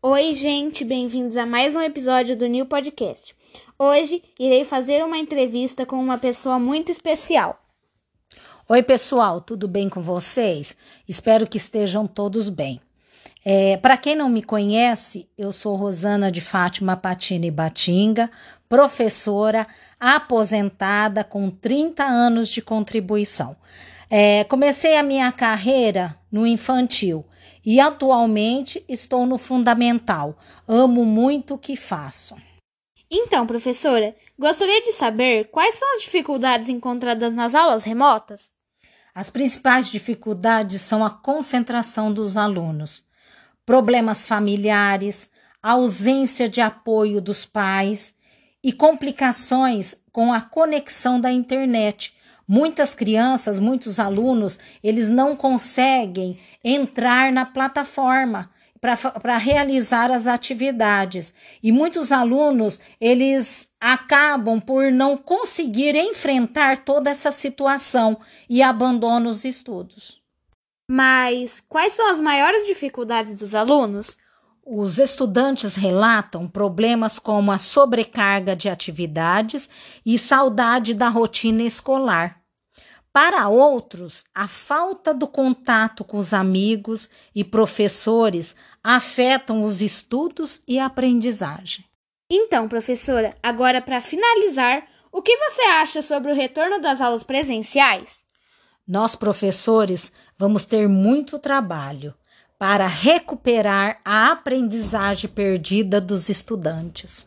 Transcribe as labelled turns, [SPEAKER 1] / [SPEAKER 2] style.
[SPEAKER 1] Oi, gente, bem-vindos a mais um episódio do New Podcast. Hoje irei fazer uma entrevista com uma pessoa muito especial.
[SPEAKER 2] Oi, pessoal, tudo bem com vocês? Espero que estejam todos bem. É, Para quem não me conhece, eu sou Rosana de Fátima Patini Batinga, professora aposentada com 30 anos de contribuição. É, comecei a minha carreira no infantil e atualmente estou no fundamental. Amo muito o que faço.
[SPEAKER 1] Então, professora, gostaria de saber quais são as dificuldades encontradas nas aulas remotas?
[SPEAKER 2] As principais dificuldades são a concentração dos alunos, problemas familiares, ausência de apoio dos pais e complicações com a conexão da internet. Muitas crianças, muitos alunos, eles não conseguem entrar na plataforma para realizar as atividades. E muitos alunos, eles acabam por não conseguir enfrentar toda essa situação e abandonam os estudos.
[SPEAKER 1] Mas quais são as maiores dificuldades dos alunos?
[SPEAKER 2] Os estudantes relatam problemas como a sobrecarga de atividades e saudade da rotina escolar. Para outros, a falta do contato com os amigos e professores afetam os estudos e a aprendizagem.
[SPEAKER 1] Então, professora, agora para finalizar, o que você acha sobre o retorno das aulas presenciais?
[SPEAKER 2] Nós, professores, vamos ter muito trabalho para recuperar a aprendizagem perdida dos estudantes.